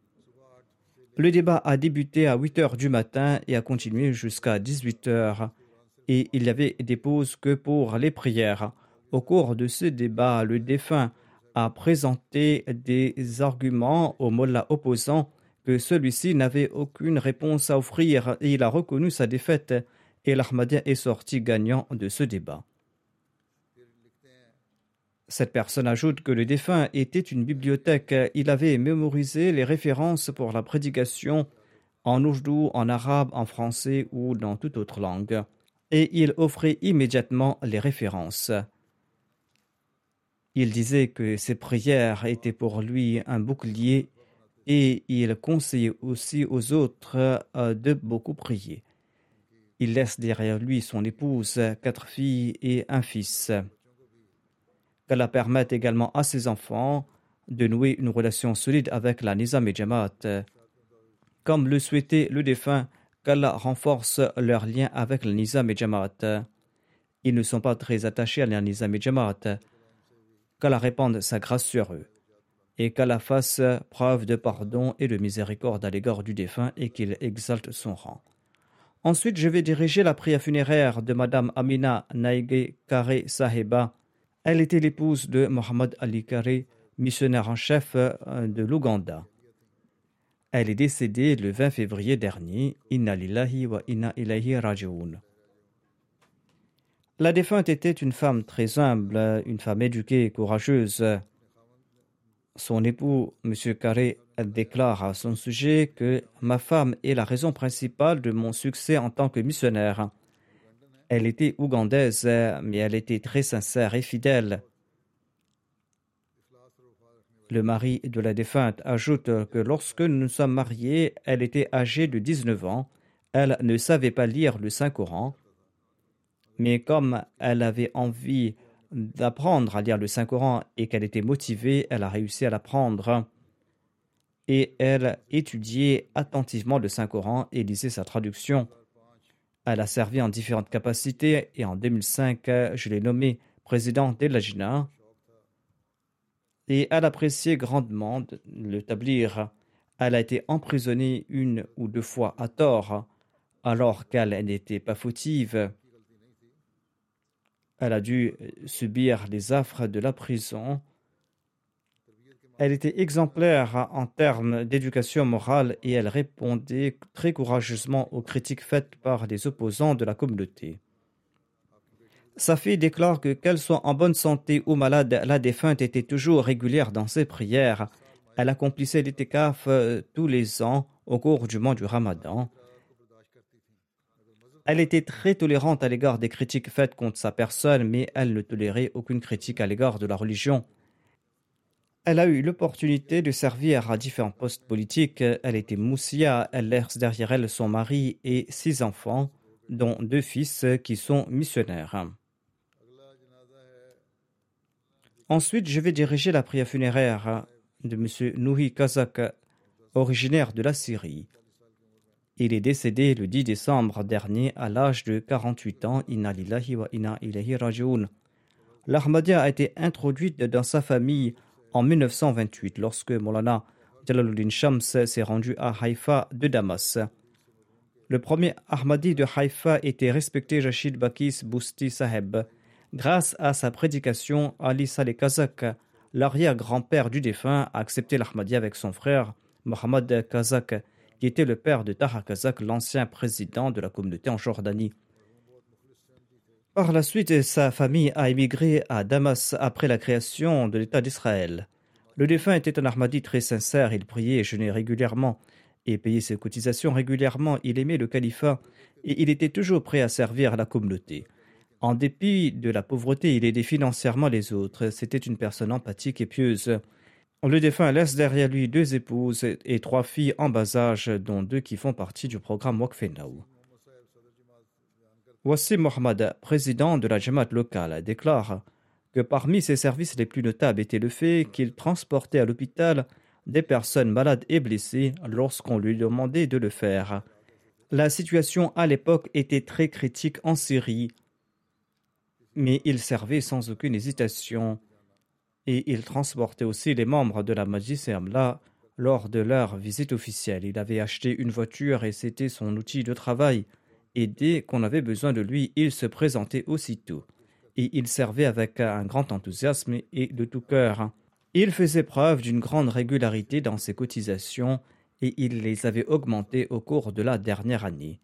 Le débat a débuté à 8 heures du matin et a continué jusqu'à 18 heures. Et il n'y avait des pauses que pour les prières. Au cours de ce débat, le défunt a présenté des arguments au mollah opposant que celui-ci n'avait aucune réponse à offrir et il a reconnu sa défaite et l'Ahmadien est sorti gagnant de ce débat. Cette personne ajoute que le défunt était une bibliothèque. Il avait mémorisé les références pour la prédication en ourdou, en arabe, en français ou dans toute autre langue. Et il offrait immédiatement les références. Il disait que ses prières étaient pour lui un bouclier et il conseillait aussi aux autres euh, de beaucoup prier. Il laisse derrière lui son épouse, quatre filles et un fils qu'elle permette également à ses enfants de nouer une relation solide avec la Nizam et. Comme le souhaitait le défunt, qu'Allah renforce leur lien avec la Nizam et. Ils ne sont pas très attachés à la Nizam et. Qu'Allah répande sa grâce sur eux et qu'Allah fasse preuve de pardon et de miséricorde à l'égard du défunt et qu'il exalte son rang. Ensuite, je vais diriger la prière funéraire de Madame Amina Naige Kare Saheba, elle était l'épouse de Mohamed Ali Kare, missionnaire en chef euh, de l'Ouganda. Elle est décédée le 20 février dernier. Inna lillahi wa inna ilayhi raji'un. La défunte était une femme très humble, une femme éduquée et courageuse. Son époux, M. Carré, déclare à son sujet que ma femme est la raison principale de mon succès en tant que missionnaire. Elle était ougandaise, mais elle était très sincère et fidèle. Le mari de la défunte ajoute que lorsque nous nous sommes mariés, elle était âgée de 19 ans. Elle ne savait pas lire le Saint-Coran, mais comme elle avait envie d'apprendre à lire le Saint-Coran et qu'elle était motivée, elle a réussi à l'apprendre. Et elle étudiait attentivement le Saint-Coran et lisait sa traduction. Elle a servi en différentes capacités et en 2005, je l'ai nommée présidente de l'Ajina. Et elle appréciait grandement le tablir. Elle a été emprisonnée une ou deux fois à tort, alors qu'elle n'était pas fautive. Elle a dû subir les affres de la prison. Elle était exemplaire en termes d'éducation morale et elle répondait très courageusement aux critiques faites par les opposants de la communauté. Sa fille déclare que qu'elle soit en bonne santé ou malade, la défunte était toujours régulière dans ses prières. Elle accomplissait l'itikaf euh, tous les ans au cours du mois du Ramadan. Elle était très tolérante à l'égard des critiques faites contre sa personne, mais elle ne tolérait aucune critique à l'égard de la religion. Elle a eu l'opportunité de servir à différents postes politiques. Elle était moussia, elle laisse derrière elle son mari et six enfants, dont deux fils qui sont missionnaires. Ensuite, je vais diriger la prière funéraire de M. Nouhi Kazak, originaire de la Syrie. Il est décédé le 10 décembre dernier à l'âge de 48 ans. Inna lillahi wa inna. L'Ahmadiyya a été introduite dans sa famille en 1928 lorsque Molana Jalaluddin Shams s'est rendu à Haïfa de Damas. Le premier Ahmadi de Haïfa était respecté Rachid Bakis Bousti Saheb. Grâce à sa prédication, Ali Saleh Kazak, l'arrière-grand-père du défunt, a accepté l'Ahmadiyya avec son frère Mohamed Kazak qui était le père de Taha Kazak, l'ancien président de la communauté en Jordanie. Par la suite, sa famille a émigré à Damas après la création de l'État d'Israël. Le défunt était un Ahmadi très sincère, il priait et jeûnait régulièrement et payait ses cotisations régulièrement, il aimait le califat et il était toujours prêt à servir la communauté. En dépit de la pauvreté, il aidait financièrement les autres. C'était une personne empathique et pieuse. Le défunt laisse derrière lui deux épouses et trois filles en bas âge, dont deux qui font partie du programme Wakfenaou. Wassim Mohamed, président de la Jamaat locale, déclare que parmi ses services les plus notables était le fait qu'il transportait à l'hôpital des personnes malades et blessées lorsqu'on lui demandait de le faire. La situation à l'époque était très critique en Syrie, mais il servait sans aucune hésitation et il transportait aussi les membres de la Majlis Amla lors de leur visite officielle. Il avait acheté une voiture et c'était son outil de travail. Et dès qu'on avait besoin de lui, il se présentait aussitôt. Et il servait avec un grand enthousiasme et de tout cœur. Il faisait preuve d'une grande régularité dans ses cotisations et il les avait augmentées au cours de la dernière année.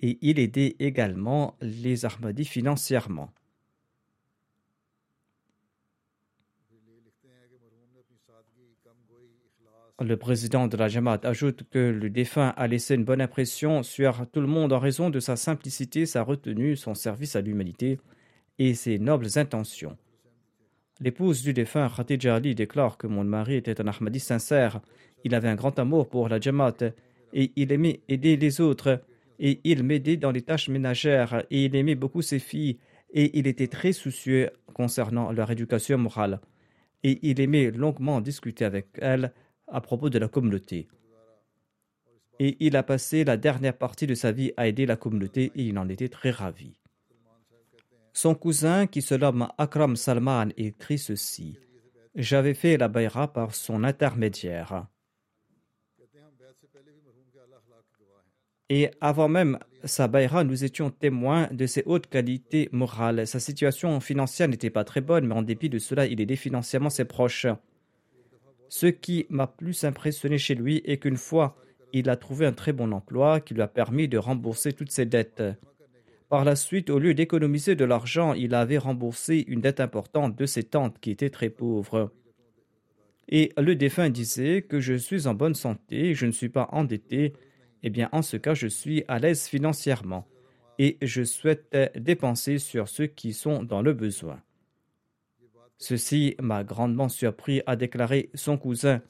Et il aidait également les Ahmadis financièrement. Le président de la Jamaat ajoute que le défunt a laissé une bonne impression sur tout le monde en raison de sa simplicité, sa retenue, son service à l'humanité et ses nobles intentions. L'épouse du défunt, Khatija Ali, déclare que mon mari était un Ahmadi sincère. Il avait un grand amour pour la Jamaat et il aimait aider les autres et il m'aidait dans les tâches ménagères et il aimait beaucoup ses filles et il était très soucieux concernant leur éducation morale et il aimait longuement discuter avec elles à propos de la communauté. Et il a passé la dernière partie de sa vie à aider la communauté et il en était très ravi. Son cousin, qui se nomme Akram Salman, écrit ceci J'avais fait la bayra par son intermédiaire. Et avant même sa bayra, nous étions témoins de ses hautes qualités morales. Sa situation financière n'était pas très bonne, mais en dépit de cela, il aidait financièrement ses proches. Ce qui m'a plus impressionné chez lui est qu'une fois, il a trouvé un très bon emploi qui lui a permis de rembourser toutes ses dettes. Par la suite, au lieu d'économiser de l'argent, il avait remboursé une dette importante de ses tantes qui étaient très pauvres. Et le défunt disait que je suis en bonne santé, je ne suis pas endetté, eh bien en ce cas je suis à l'aise financièrement et je souhaite dépenser sur ceux qui sont dans le besoin. Ceci m'a grandement surpris, a déclaré son cousin,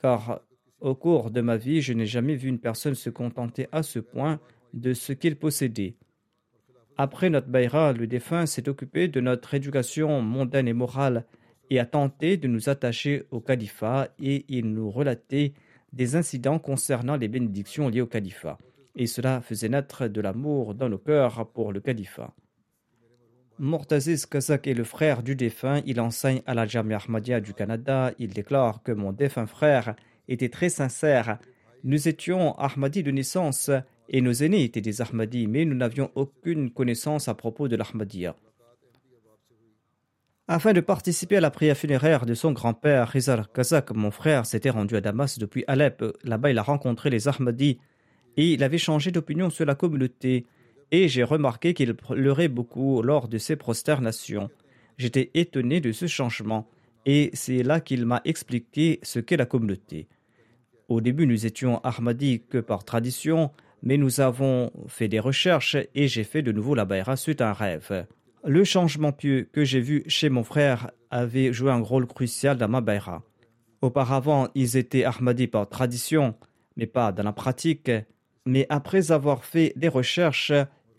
car au cours de ma vie, je n'ai jamais vu une personne se contenter à ce point de ce qu'il possédait. Après notre baïra, le défunt s'est occupé de notre éducation mondaine et morale et a tenté de nous attacher au califat et il nous relatait des incidents concernant les bénédictions liées au califat. Et cela faisait naître de l'amour dans nos cœurs pour le califat. Mortaziz Kazak est le frère du défunt. Il enseigne à la Jamia Ahmadiyya du Canada. Il déclare que mon défunt frère était très sincère. Nous étions Ahmadis de naissance et nos aînés étaient des Ahmadis, mais nous n'avions aucune connaissance à propos de l'Ahmadiyya. Afin de participer à la prière funéraire de son grand-père, Rizal Kazak, mon frère s'était rendu à Damas depuis Alep. Là-bas, il a rencontré les Ahmadis et il avait changé d'opinion sur la communauté. Et j'ai remarqué qu'il pleurait beaucoup lors de ses prosternations. J'étais étonné de ce changement et c'est là qu'il m'a expliqué ce qu'est la communauté. Au début, nous étions Ahmadis que par tradition, mais nous avons fait des recherches et j'ai fait de nouveau la Baïra suite à un rêve. Le changement pieux que j'ai vu chez mon frère avait joué un rôle crucial dans ma Baïra. Auparavant, ils étaient Ahmadis par tradition, mais pas dans la pratique. Mais après avoir fait des recherches,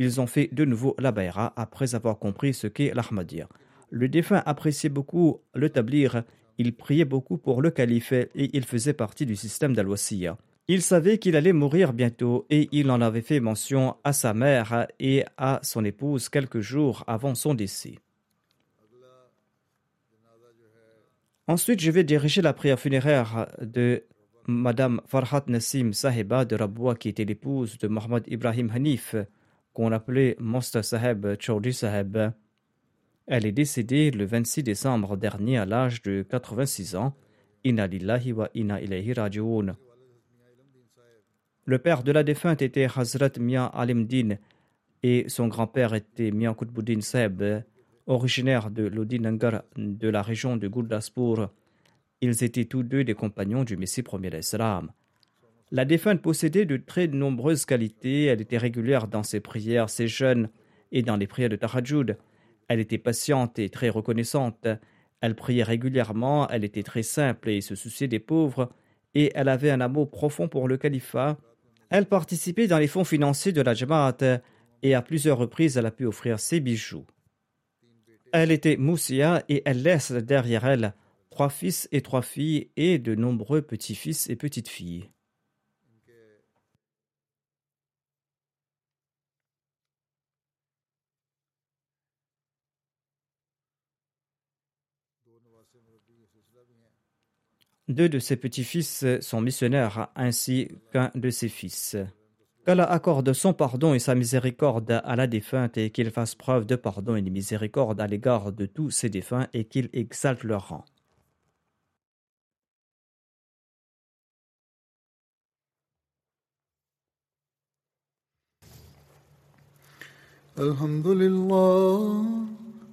ils ont fait de nouveau la Baïra après avoir compris ce qu'est l'Ahmadiyya. Le défunt appréciait beaucoup le tablir, il priait beaucoup pour le calife et il faisait partie du système dal Il savait qu'il allait mourir bientôt et il en avait fait mention à sa mère et à son épouse quelques jours avant son décès. Ensuite, je vais diriger la prière funéraire de Madame Farhat Nassim Sahiba de Rabwa, qui était l'épouse de Mohamed Ibrahim Hanif, qu'on appelait Mosta Saheb Chaudhry Saheb. Elle est décédée le 26 décembre dernier à l'âge de 86 ans. Inna lillahi wa inna ilayhi raji'un. Le père de la défunte était Hazrat Mia Alimdin et son grand-père était Mia Kutbuddin Seb, originaire de Lodinangar de la région de Gurdaspur. Ils étaient tous deux des compagnons du Messie premier Islam. La défunte possédait de très nombreuses qualités. Elle était régulière dans ses prières, ses jeûnes et dans les prières de Tahajjud. Elle était patiente et très reconnaissante. Elle priait régulièrement, elle était très simple et se souciait des pauvres, et elle avait un amour profond pour le califat. Elle participait dans les fonds financiers de la Jamaat et à plusieurs reprises elle a pu offrir ses bijoux. Elle était moussia et elle laisse derrière elle trois fils et trois filles et de nombreux petits-fils et petites-filles. Deux de ses petits-fils sont missionnaires ainsi qu'un de ses fils. Qu'Allah accorde son pardon et sa miséricorde à la défunte et qu'il fasse preuve de pardon et de miséricorde à l'égard de tous ses défunts et qu'il exalte leur rang.